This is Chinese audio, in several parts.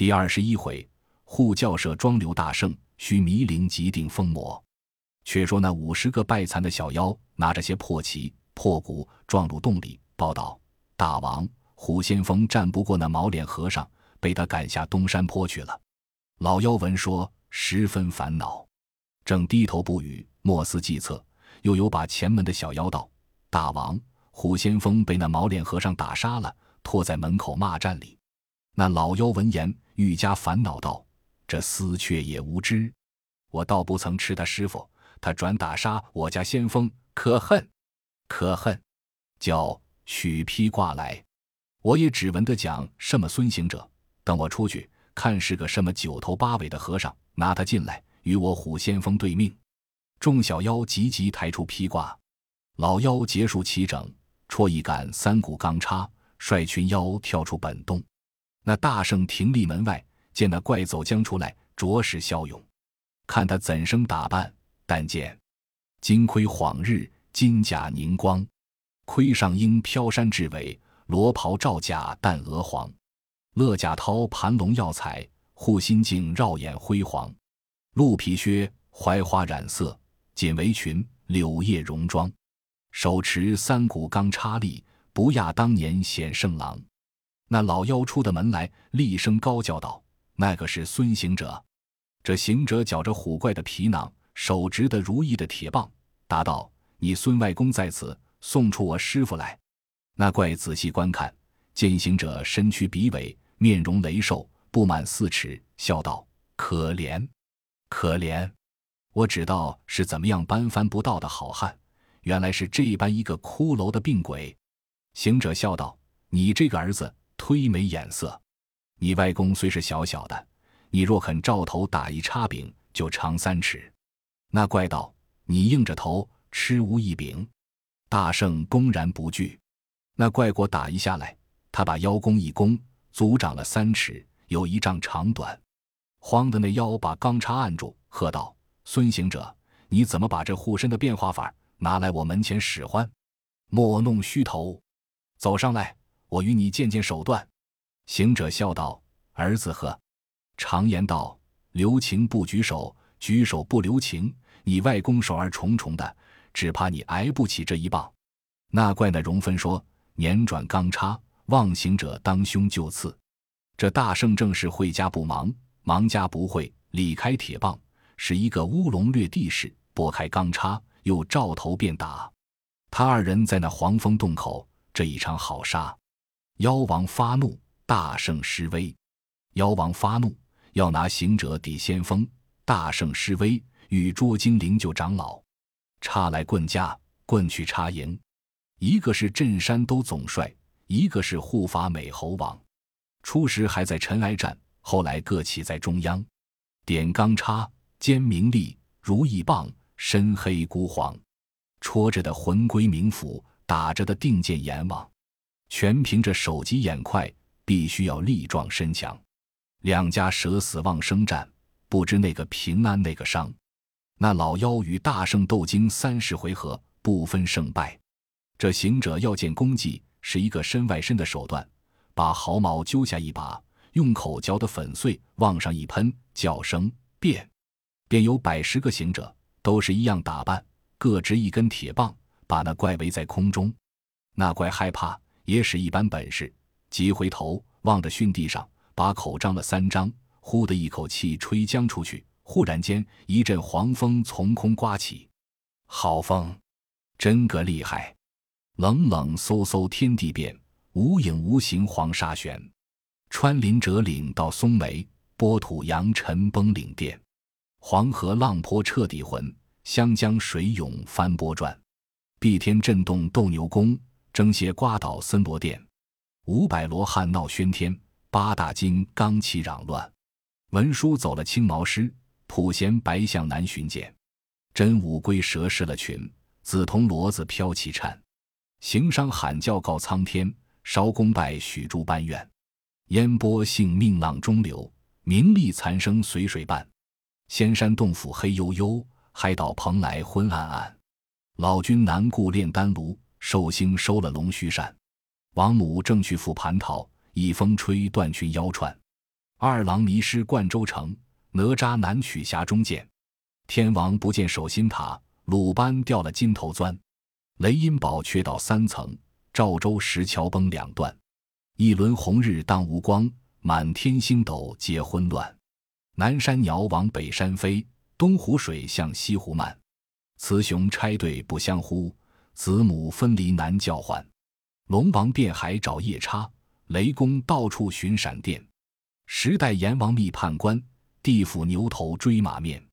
第二十一回，护教社庄刘大圣，须弥陵即定封魔。却说那五十个败残的小妖，拿着些破旗、破鼓，撞入洞里，报道：大王，虎先锋战不过那毛脸和尚，被他赶下东山坡去了。老妖闻说，十分烦恼，正低头不语，莫思计策。又有把前门的小妖道：大王，虎先锋被那毛脸和尚打杀了，拖在门口骂战里。那老妖闻言，愈加烦恼道：“这厮却也无知，我倒不曾吃他师傅，他转打杀我家先锋，可恨，可恨！叫取披挂来，我也只闻得讲什么孙行者，等我出去看是个什么九头八尾的和尚，拿他进来与我虎先锋对命。”众小妖急急抬出披挂，老妖结束齐整，戳一杆三股钢叉，率群妖跳出本洞。那大圣停立门外，见那怪走将出来，着实骁勇。看他怎生打扮？但见金盔晃日，金甲凝光，盔上鹰飘山雉尾，罗袍罩甲淡鹅黄。勒甲绦盘龙耀彩，护心镜绕眼辉煌。鹿皮靴槐花染色，锦围裙柳叶戎装。手持三股钢叉立，不亚当年显圣郎。那老妖出的门来，厉声高叫道：“那个是孙行者。”这行者绞着虎怪的皮囊，手执的如意的铁棒，答道：“你孙外公在此，送出我师傅来。”那怪仔细观看，见行者身躯笔尾，面容雷瘦，不满四尺，笑道：“可怜，可怜！我只道是怎么样搬翻不到的好汉，原来是这般一个骷髅的病鬼。”行者笑道：“你这个儿子。”忒没眼色！你外公虽是小小的，你若肯照头打一叉柄，就长三尺。那怪道：“你硬着头吃无一柄。”大圣公然不惧。那怪果打一下来，他把腰弓一弓，足长了三尺，有一丈长短。慌的那妖把钢叉按住，喝道：“孙行者，你怎么把这护身的变化法拿来我门前使唤？莫弄虚头，走上来。”我与你见见手段。行者笑道：“儿子呵，常言道，留情不举手，举手不留情。你外公手儿重重的，只怕你挨不起这一棒。”那怪那容分说：“捻转钢叉，望行者当胸就刺。”这大圣正是会家不忙，忙家不会，理开铁棒，使一个乌龙掠地势，拨开钢叉，又照头便打。他二人在那黄风洞口，这一场好杀。妖王发怒，大圣施威。妖王发怒，要拿行者抵先锋。大圣施威，与捉精灵救长老。插来棍架，棍去插营。一个是镇山都总帅，一个是护法美猴王。初时还在尘埃战，后来各起在中央。点钢叉，尖明利，如意棒，深黑孤黄。戳着的魂归冥府，打着的定见阎王。全凭着手疾眼快，必须要力壮身强。两家舍死忘生战，不知那个平安那个伤。那老妖与大圣斗经三十回合，不分胜败。这行者要见功绩，是一个身外身的手段，把毫毛揪下一把，用口嚼得粉碎，往上一喷，叫声变，便有百十个行者，都是一样打扮，各执一根铁棒，把那怪围在空中。那怪害怕。也使一般本事，急回头望着熏地上，把口张了三张，呼的一口气吹将出去。忽然间，一阵黄风从空刮起，好风，真个厉害！冷冷飕飕天地变，无影无形黄沙旋。穿林折岭到松梅，波土扬尘崩岭殿。黄河浪坡彻底浑，湘江水涌翻波转。碧天震动斗牛宫。征邪刮倒森罗殿，五百罗汉闹喧天，八大金刚齐嚷乱。文殊走了青毛狮，普贤白象难寻见。真武龟蛇失了群，紫铜骡子飘起颤。行商喊叫告苍天，烧功拜许诸般愿。烟波性命浪中流，名利残生随水伴。仙山洞府黑幽幽，海岛蓬莱昏暗暗。老君难顾炼丹炉。寿星收了龙须扇，王母正去赴蟠桃，一风吹断群腰串。二郎迷失灌州城，哪吒难取匣中剑。天王不见守心塔，鲁班掉了金头钻。雷音宝缺到三层，赵州石桥崩两段。一轮红日当无光，满天星斗皆昏乱。南山鸟往北山飞，东湖水向西湖漫。雌雄拆对不相呼，子母分离难叫唤。龙王遍海找夜叉，雷公到处寻闪电。时代阎王觅判官，地府牛头追马面。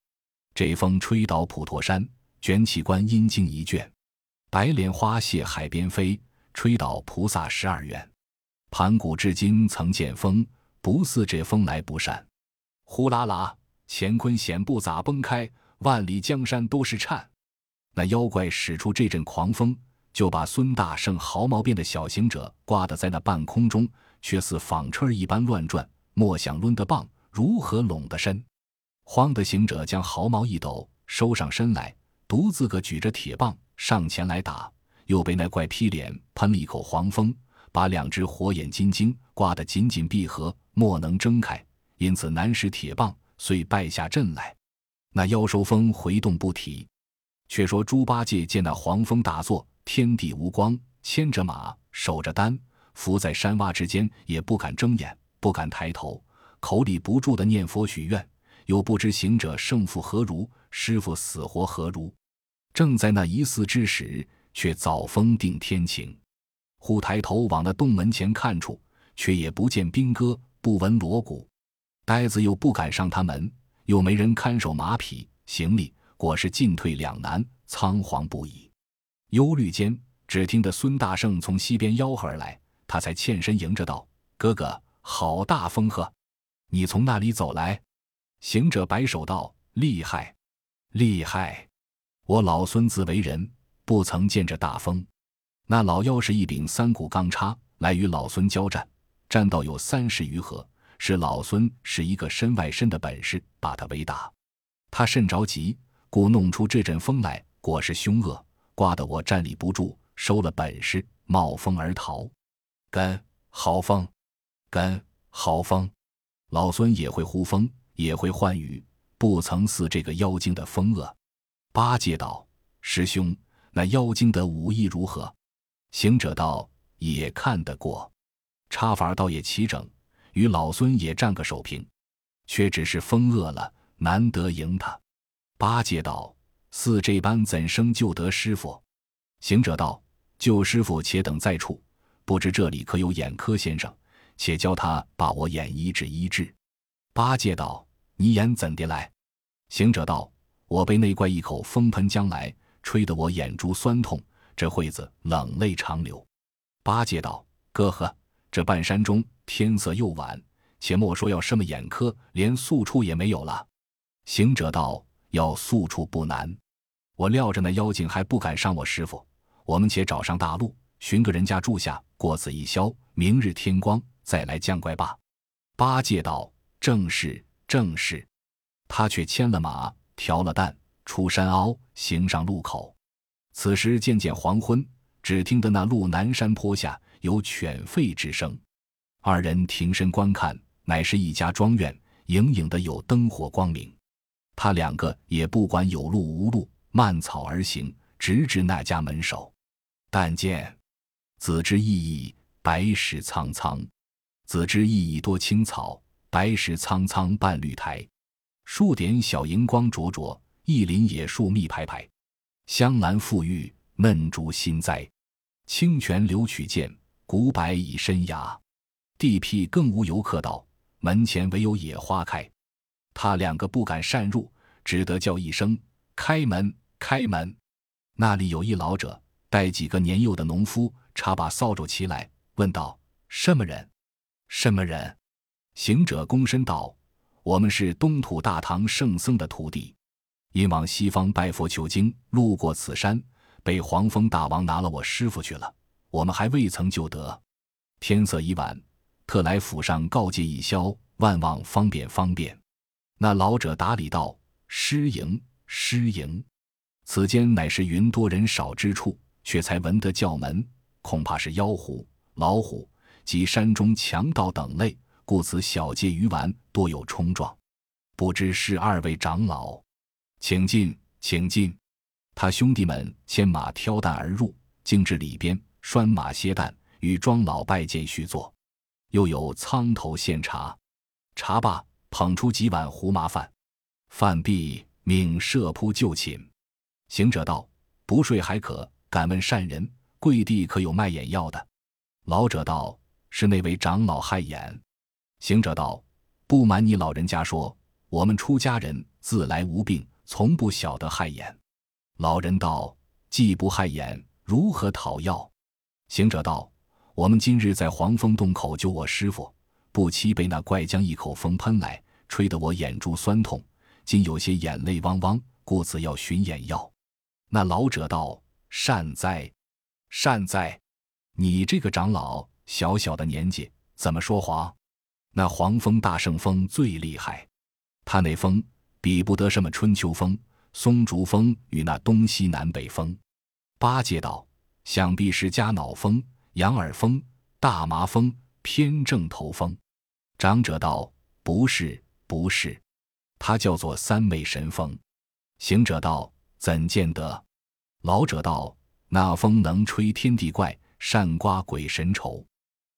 这风吹倒普陀山，卷起观音经一卷。白莲花谢海边飞，吹倒菩萨十二愿。盘古至今曾见风，不似这风来不善。呼啦啦，乾坤险不咋崩开，万里江山都是颤。那妖怪使出这阵狂风，就把孙大圣毫毛边的小行者挂得在那半空中，却似纺车一般乱转。莫想抡得棒，如何拢得身？慌的行者将毫毛一抖，收上身来，独自个举着铁棒。上前来打，又被那怪劈脸喷了一口黄风，把两只火眼金睛挂得紧紧闭合，莫能睁开，因此难使铁棒，遂败下阵来。那妖收风回动不提。却说猪八戒见那黄风大作，天地无光，牵着马，守着丹，伏在山洼之间，也不敢睁眼，不敢抬头，口里不住的念佛许愿，又不知行者胜负何如，师傅死活何如。正在那一思之时，却早风定天晴。忽抬头往那洞门前看处，却也不见兵戈，不闻锣鼓。呆子又不敢上他门，又没人看守马匹行李，果是进退两难，仓皇不已。忧虑间，只听得孙大圣从西边吆喝而来，他才欠身迎着道：“哥哥，好大风呵！你从那里走来？”行者摆手道：“厉害，厉害。”我老孙自为人，不曾见着大风。那老妖是一柄三股钢叉，来与老孙交战，战到有三十余合，是老孙使一个身外身的本事，把他围打。他甚着急，故弄出这阵风来，果是凶恶，刮得我站立不住，收了本事，冒风而逃。跟好风，跟好风，老孙也会呼风，也会唤雨，不曾似这个妖精的风恶。八戒道：“师兄，那妖精的武艺如何？”行者道：“也看得过，插法倒也齐整，与老孙也战个手平，却只是风恶了，难得赢他。”八戒道：“似这般，怎生救得师傅？”行者道：“救师傅，且等在处。不知这里可有眼科先生？且教他把我眼医治医治。”八戒道：“你眼怎的来？”行者道。我被那怪一口风喷将来，吹得我眼珠酸痛，这会子冷泪长流。八戒道：“哥呵，这半山中天色又晚，且莫说要什么眼科，连宿处也没有了。”行者道：“要宿处不难，我料着那妖精还不敢伤我师傅，我们且找上大路，寻个人家住下，过此一宵，明日天光再来降怪罢。”八戒道：“正是，正是。”他却牵了马。调了担，出山凹，行上路口。此时渐渐黄昏，只听得那路南山坡下有犬吠之声。二人停身观看，乃是一家庄院，隐隐的有灯火光明。他两个也不管有路无路，漫草而行，直至那家门首。但见子之意义，白石苍苍；子之意义多青草，白石苍苍半绿苔。数点小荧光灼灼，一林野树密排排，香兰馥郁，嫩竹新栽，清泉流曲涧，古柏已深崖。地僻更无游客到，门前唯有野花开。他两个不敢擅入，只得叫一声：“开门，开门！”那里有一老者，带几个年幼的农夫，插把扫帚齐来，问道：“什么人？什么人？”行者躬身道。我们是东土大唐圣僧的徒弟，因往西方拜佛求经，路过此山，被黄风大王拿了我师傅去了。我们还未曾救得，天色已晚，特来府上告诫一宵，万望方便方便。那老者答礼道：“失迎，失迎。此间乃是云多人少之处，却才闻得叫门，恐怕是妖狐、老虎及山中强盗等类。”故此小街鱼丸多有冲撞。不知是二位长老，请进，请进。他兄弟们牵马挑担而入，径至里边拴马歇担，与庄老拜见叙坐。又有苍头献茶，茶罢，捧出几碗胡麻饭。饭毕，命设铺就寝。行者道：“不睡还可，敢问善人，跪地可有卖眼药的？”老者道：“是那位长老害眼。”行者道：“不瞒你老人家说，我们出家人自来无病，从不晓得害眼。”老人道：“既不害眼，如何讨药？”行者道：“我们今日在黄风洞口救我师傅，不期被那怪将一口风喷来，吹得我眼珠酸痛，竟有些眼泪汪汪，故此要寻眼药。”那老者道：“善哉，善哉！你这个长老，小小的年纪，怎么说谎？那黄风大圣风最厉害，他那风比不得什么春秋风、松竹风与那东西南北风。八戒道：想必是加脑风、羊耳风、大麻风、偏正头风。长者道：不是，不是，他叫做三昧神风。行者道。怎见得？老者道：“那风能吹天地怪，善刮鬼神愁，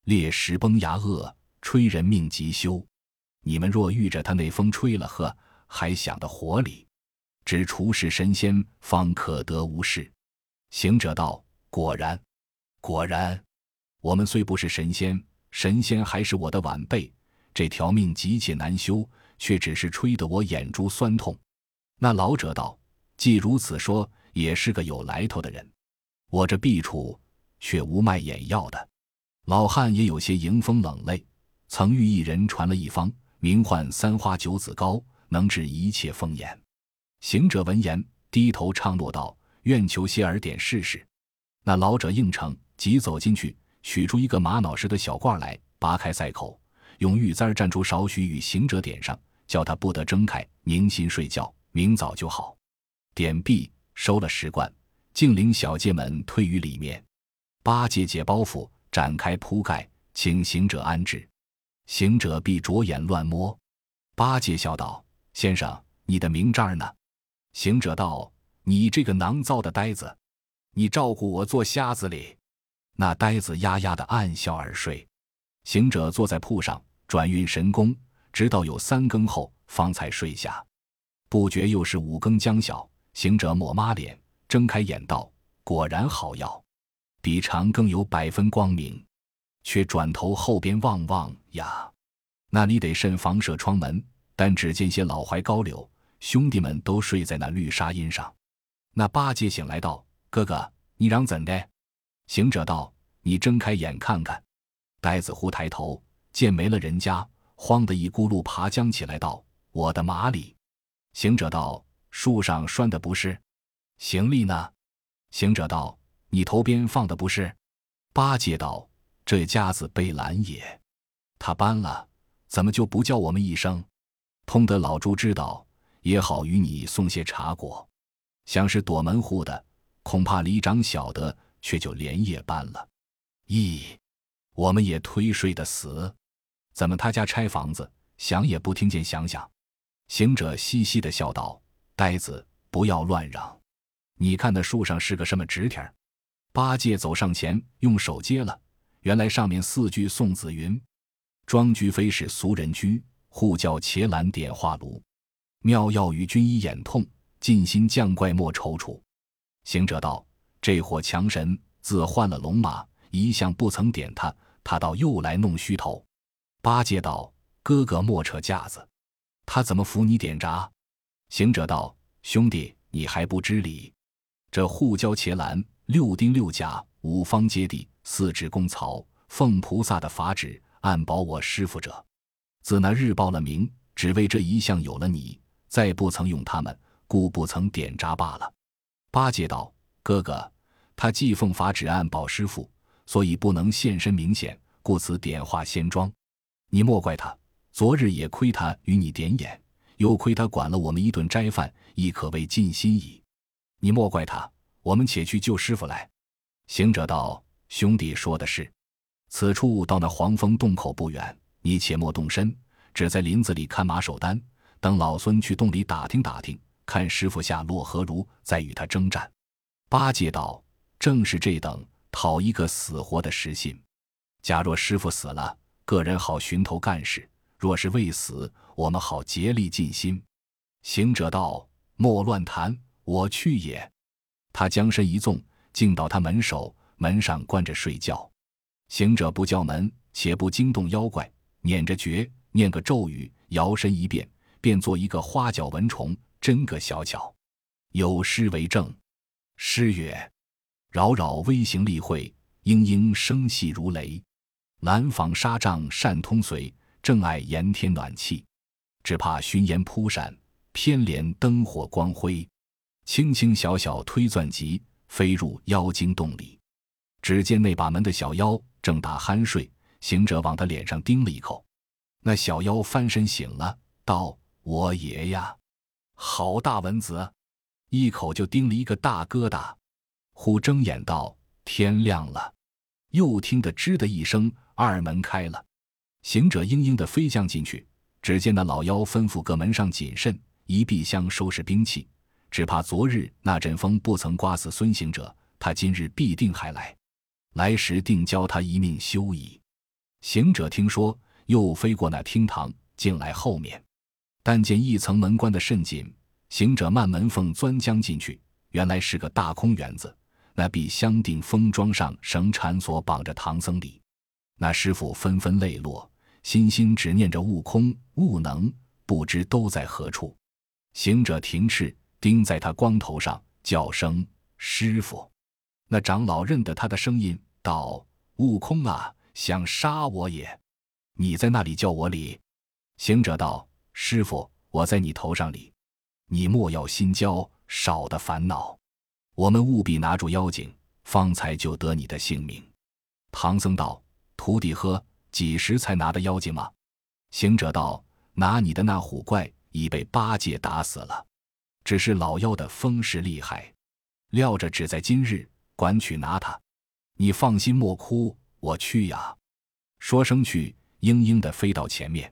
裂石崩牙恶，吹人命急休。你们若遇着他那风吹了，呵，还想得活里，只除是神仙方可得无事。”行者道：“果然，果然。我们虽不是神仙，神仙还是我的晚辈。这条命急切难修，却只是吹得我眼珠酸痛。”那老者道。既如此说，也是个有来头的人。我这弊处却无卖眼药的。老汉也有些迎风冷泪，曾遇一人传了一方，名唤三花九子膏，能治一切风眼。行者闻言，低头唱诺道：“愿求谢尔点试试。”那老者应承，即走进去，取出一个玛瑙石的小罐来，拔开塞口，用玉簪蘸出少许，与行者点上，叫他不得睁开，宁心睡觉，明早就好。点毕，收了石罐，竟领小戒们退于里面。八戒解包袱，展开铺盖，请行者安置。行者必着眼乱摸。八戒笑道：“先生，你的名章呢？”行者道：“你这个囊糟的呆子，你照顾我做瞎子哩。”那呆子呀呀的暗笑而睡。行者坐在铺上，转运神功，直到有三更后，方才睡下。不觉又是五更将晓。行者抹抹脸，睁开眼道：“果然好药，比长更有百分光明。”却转头后边望望呀，那里得慎房舍窗门，但只见些老槐高柳，兄弟们都睡在那绿纱荫上。那八戒醒来道：“哥哥，你嚷怎的？”行者道：“你睁开眼看看。”呆子忽抬头见没了人家，慌得一咕噜爬将起来道：“我的马里！”行者道。树上拴的不是，行李呢？行者道：“你头边放的不是。”八戒道：“这家子被拦也，他搬了，怎么就不叫我们一声？通得老猪知道，也好与你送些茶果。想是躲门户的，恐怕里长晓得，却就连夜搬了。咦，我们也推睡的死，怎么他家拆房子，想也不听见响响？”行者嘻嘻的笑道。呆子，不要乱嚷！你看那树上是个什么纸条？八戒走上前，用手接了，原来上面四句宋子云：“庄居非是俗人居，护教伽蓝点化炉。妙药与君医眼痛，尽心降怪莫踌躇。”行者道：“这伙强神自换了龙马，一向不曾点他，他倒又来弄虚头。”八戒道：“哥哥莫扯架子，他怎么扶你点闸？”行者道：“兄弟，你还不知礼。这护交伽蓝六丁六甲五方揭谛四指公曹奉菩萨的法旨，暗保我师傅者，自那日报了名，只为这一项有了你，再不曾用他们，故不曾点闸罢了。”八戒道：“哥哥，他既奉法旨暗保师傅，所以不能现身明显，故此点化仙庄。你莫怪他，昨日也亏他与你点眼。”又亏他管了我们一顿斋饭，亦可谓尽心矣。你莫怪他，我们且去救师傅来。行者道：“兄弟说的是，此处到那黄风洞口不远，你且莫动身，只在林子里看马守单，等老孙去洞里打听打听，看师傅下落何如，再与他征战。”八戒道：“正是这等，讨一个死活的实信。假若师傅死了，个人好寻头干事；若是未死，我们好竭力尽心。”行者道：“莫乱谈，我去也。”他将身一纵，径到他门首，门上关着睡觉。行者不叫门，且不惊动妖怪，捻着诀，念个咒语，摇身一变，变做一个花脚蚊虫，真个小巧。有诗为证：诗曰：“扰扰微行立会，嘤嘤声细如雷。蓝纺纱帐扇通随，正爱炎天暖气。只怕熏烟扑闪，偏怜灯火光辉。轻轻小小推钻急，飞入妖精洞里。”只见那把门的小妖。正打酣睡，行者往他脸上叮了一口，那小妖翻身醒了，道：“我爷呀，好大蚊子！”一口就叮了一个大疙瘩。忽睁眼道：“天亮了。”又听得吱的一声，二门开了，行者嘤嘤的飞将进去。只见那老妖吩咐各门上谨慎，一壁厢收拾兵器，只怕昨日那阵风不曾刮死孙行者，他今日必定还来。来时定教他一命休矣。行者听说，又飞过那厅堂，进来后面，但见一层门关得甚紧。行者慢门缝钻将进去，原来是个大空园子。那壁镶顶封桩上绳缠索绑着唐僧里。那师傅纷纷泪落，心心只念着悟空、悟能，不知都在何处。行者停翅，钉在他光头上，叫声师傅。那长老认得他的声音，道：“悟空啊，想杀我也！你在那里叫我礼。”行者道：“师傅，我在你头上礼，你莫要心焦，少的烦恼。我们务必拿住妖精，方才就得你的性命。”唐僧道：“徒弟呵，几时才拿的妖精吗？”行者道：“拿你的那虎怪已被八戒打死了，只是老妖的风势厉害，料着只在今日。”管取拿他，你放心莫哭，我去呀。说声去，嘤嘤的飞到前面。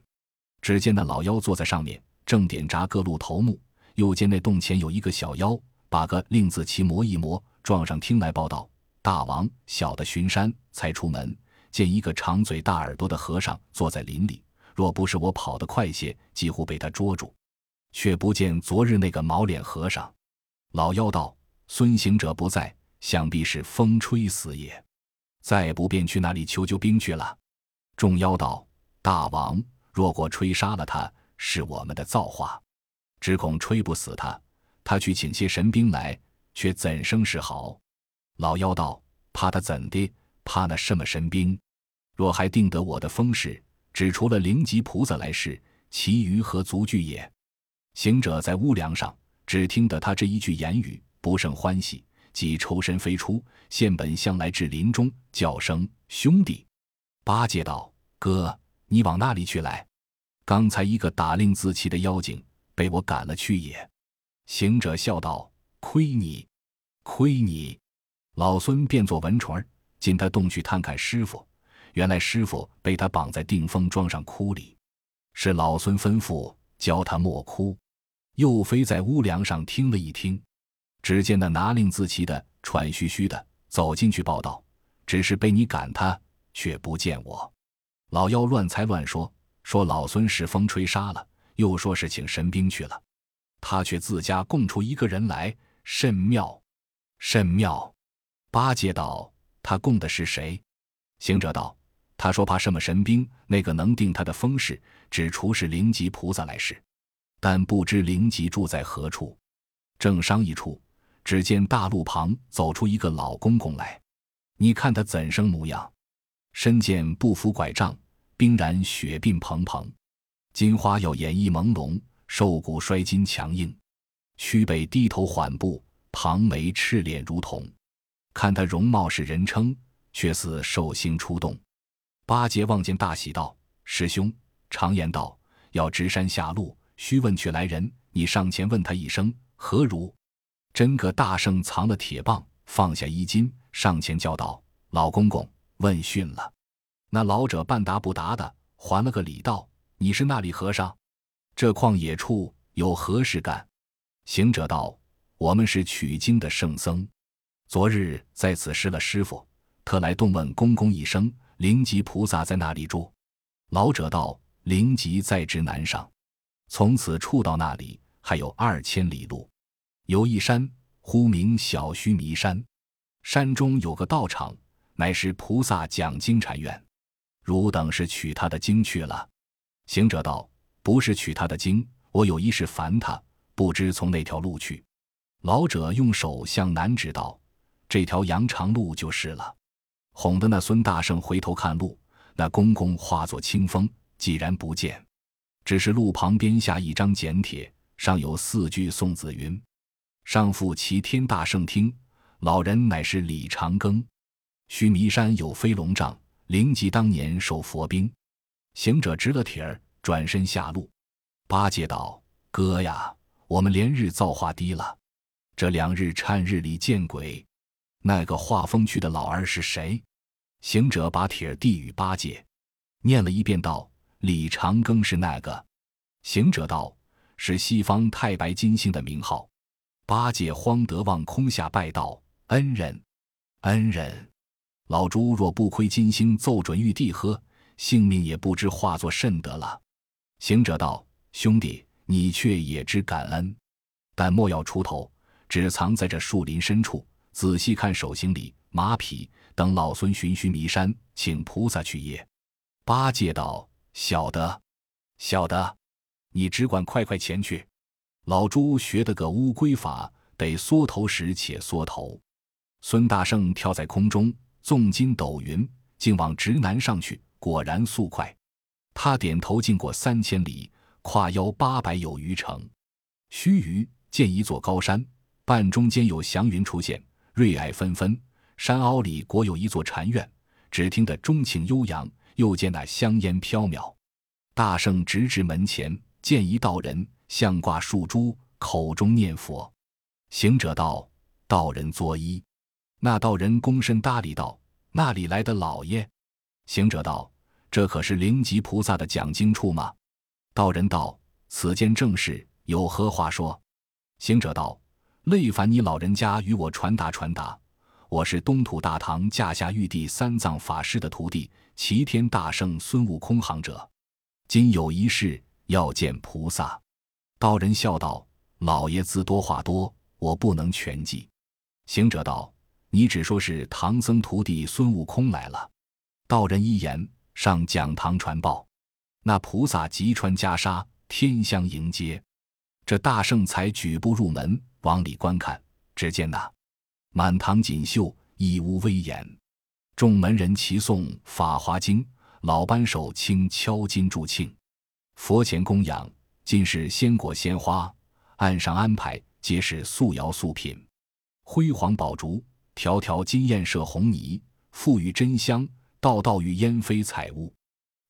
只见那老妖坐在上面，正点扎各路头目。又见那洞前有一个小妖，把个令字旗磨一磨，撞上厅来报道：大王，小的巡山才出门，见一个长嘴大耳朵的和尚坐在林里。若不是我跑得快些，几乎被他捉住。却不见昨日那个毛脸和尚。老妖道：孙行者不在。想必是风吹死也，再不便去那里求救兵去了。众妖道：“大王若果吹杀了他，是我们的造化，只恐吹不死他，他去请些神兵来，却怎生是好？”老妖道：“怕他怎的？怕那什么神兵？若还定得我的风势，只除了灵吉菩萨来世，其余何足惧也？”行者在屋梁上，只听得他这一句言语，不胜欢喜。即抽身飞出，现本相来至林中，叫声兄弟。八戒道：“哥，你往那里去来？刚才一个打令自弃的妖精，被我赶了去也。”行者笑道：“亏你，亏你！老孙变作蚊虫儿，进他洞去探看师傅。原来师傅被他绑在定风桩上哭里，是老孙吩咐教他莫哭。又飞在屋梁上听了一听。”只见那拿令自齐的喘吁吁的走进去报道，只是被你赶他，却不见我。老妖乱猜乱说，说老孙是风吹杀了，又说是请神兵去了，他却自家供出一个人来，甚妙，甚妙。八戒道：“他供的是谁？”行者道：“他说怕什么神兵，那个能定他的风势，只除是灵吉菩萨来世，但不知灵吉住在何处。正商议处。”只见大路旁走出一个老公公来，你看他怎生模样？身见不扶拐杖，冰然雪鬓蓬蓬，金花要眼意朦胧，瘦骨衰筋强硬，屈背低头缓步，庞眉赤脸如铜。看他容貌是人称，却似寿星出洞。八戒望见大喜道：“师兄，常言道，要直山下路，须问取来人。你上前问他一声，何如？”真个大圣藏了铁棒，放下衣襟，上前叫道：“老公公，问讯了。”那老者半答不答的，还了个礼道：“你是那里和尚？这旷野处有何事干？”行者道：“我们是取经的圣僧，昨日在此失了师傅，特来动问公公一声，灵吉菩萨在那里住？”老者道：“灵吉在直南上，从此处到那里还有二千里路。有一山，呼名小须弥山，山中有个道场，乃是菩萨讲经禅院。”汝等是取他的经去了？行者道：“不是取他的经，我有一事烦他，不知从哪条路去。”老者用手向南指道：“这条羊肠路就是了。”哄得那孙大圣回头看路，那公公化作清风，既然不见，只是路旁边下一张简帖，上有四句宋子云：“上复齐天大圣听，老人乃是李长庚。须弥山有飞龙杖。”灵吉当年受佛兵，行者执了帖儿，转身下路。八戒道：“哥呀，我们连日造化低了，这两日忏日里见鬼。那个画风区的老儿是谁？”行者把帖递与八戒，念了一遍，道：“李长庚是那个。”行者道：“是西方太白金星的名号。”八戒慌得望空下拜道：“恩人，恩人。”老猪若不亏金星奏准玉帝喝，性命也不知化作甚得了。行者道：“兄弟，你却也知感恩，但莫要出头，只藏在这树林深处，仔细看手行李、马匹，等老孙寻须弥山，请菩萨去也。”八戒道：“晓得，晓得，你只管快快前去。”老猪学得个乌龟法，得缩头时且缩头。孙大圣跳在空中。纵筋斗云，竟往直南上去，果然速快。他点头，进过三千里，跨腰八百有余程。须臾见一座高山，半中间有祥云出现，瑞霭纷纷。山凹里果有一座禅院，只听得钟情悠扬，又见那香烟飘渺。大圣直至门前，见一道人，像挂树珠，口中念佛。行者道：“道人作揖。”那道人躬身搭理道：“那里来的老爷？”行者道：“这可是灵吉菩萨的讲经处吗？”道人道：“此间正是，有何话说？”行者道：“累烦你老人家与我传达传达。我是东土大唐驾下玉帝三藏法师的徒弟，齐天大圣孙悟空行者，今有一事要见菩萨。”道人笑道：“老爷自多话多，我不能全记。”行者道。你只说是唐僧徒弟孙悟空来了，道人一言上讲堂传报，那菩萨即穿袈裟，天香迎接。这大圣才举步入门，往里观看，只见那满堂锦绣，一屋威严，众门人齐诵《法华经》，老班手轻敲金助庆，佛前供养尽是鲜果鲜花，案上安排皆是素肴素品，辉煌宝烛。条条金焰射红泥，馥郁真香，道道与烟飞彩雾。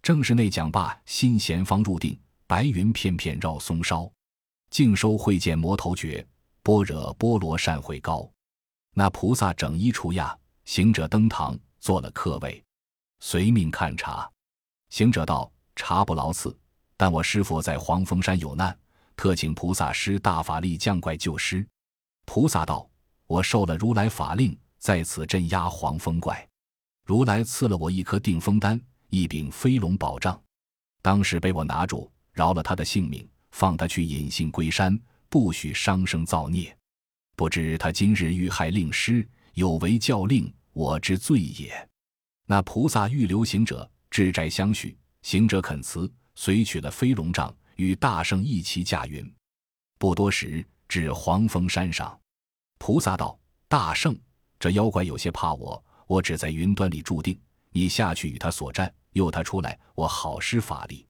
正是那讲罢，心弦方入定，白云片片绕松梢。净收会见魔头诀，般若波罗善会高。那菩萨整衣出亚，行者登堂坐了客位，随命看茶。行者道：“茶不劳赐，但我师傅在黄风山有难，特请菩萨施大法力降怪救师。”菩萨道。我受了如来法令，在此镇压黄风怪。如来赐了我一颗定风丹，一柄飞龙宝杖。当时被我拿住，饶了他的性命，放他去隐姓归山，不许伤生造孽。不知他今日遇害令师，有违教令，我之罪也。那菩萨欲留行者至斋相许，行者肯辞，随取了飞龙杖，与大圣一齐驾云。不多时，至黄风山上。菩萨道：“大圣，这妖怪有些怕我，我只在云端里注定。你下去与他所战，诱他出来，我好施法力。”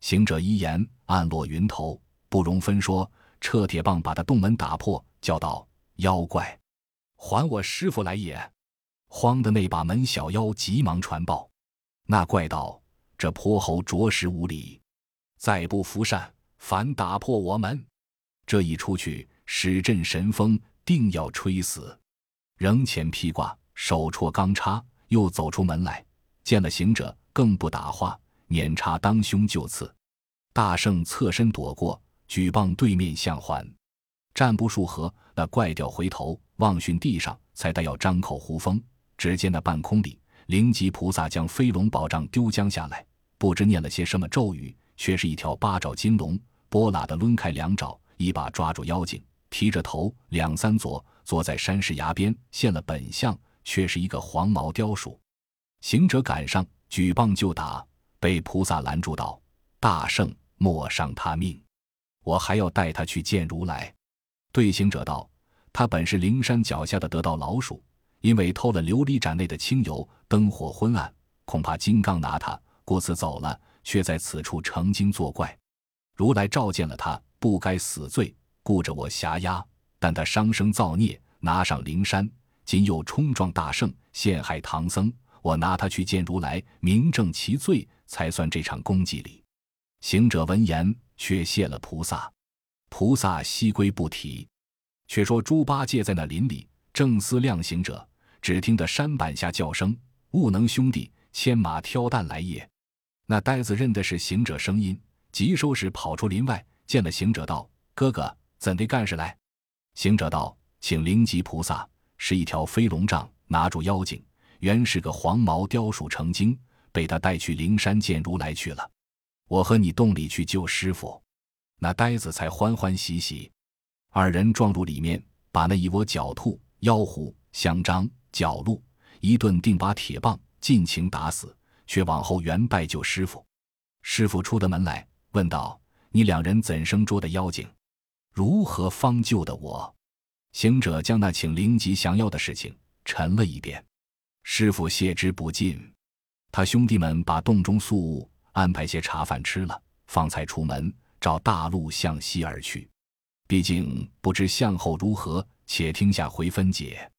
行者一言，暗落云头，不容分说，撤铁棒把他洞门打破，叫道：“妖怪，还我师傅来也！”慌的那把门小妖急忙传报，那怪道：“这泼猴着实无礼，再不服善，反打破我门。这一出去，使阵神风。”定要吹死！仍前披挂，手绰钢叉，又走出门来，见了行者，更不打话，捻叉当胸就刺。大圣侧身躲过，举棒对面相还。战不数合，那怪调回头望寻地上，才待要张口呼风，只见那半空里，灵吉菩萨将飞龙宝杖丢将下来，不知念了些什么咒语，却是一条八爪金龙，波拉的抡开两爪，一把抓住妖精，提着头两三左，坐在山石崖边，现了本相，却是一个黄毛雕鼠。行者赶上，举棒就打，被菩萨拦住道：“大圣。”莫伤他命，我还要带他去见如来。对行者道：“他本是灵山脚下的得道老鼠，因为偷了琉璃盏内的清油，灯火昏暗，恐怕金刚拿他，故此走了，却在此处成精作怪。如来召见了他，不该死罪，顾着我辖压。但他伤生造孽，拿上灵山，今又冲撞大圣，陷害唐僧，我拿他去见如来，明正其罪，才算这场功绩里。”行者闻言，却谢了菩萨。菩萨悉归不提。却说猪八戒在那林里正思量行者，只听得山板下叫声：“悟能兄弟，牵马挑担来也。”那呆子认的是行者声音，急收拾跑出林外，见了行者道：“哥哥，怎地干事来？”行者道：“请灵吉菩萨是一条飞龙杖拿住妖精，原是个黄毛雕鼠成精，被他带去灵山见如来去了。”我和你洞里去救师傅，那呆子才欢欢喜喜。二人撞入里面，把那一窝狡兔、妖狐、香樟、角鹿一顿定把铁棒，尽情打死，却往后原拜救师傅。师傅出的门来，问道：“你两人怎生捉的妖精？如何方救的我？”行者将那请灵吉降妖的事情陈了一遍。师傅谢之不尽。他兄弟们把洞中宿物。安排些茶饭吃了，方才出门，照大路向西而去。毕竟不知向后如何，且听下回分解。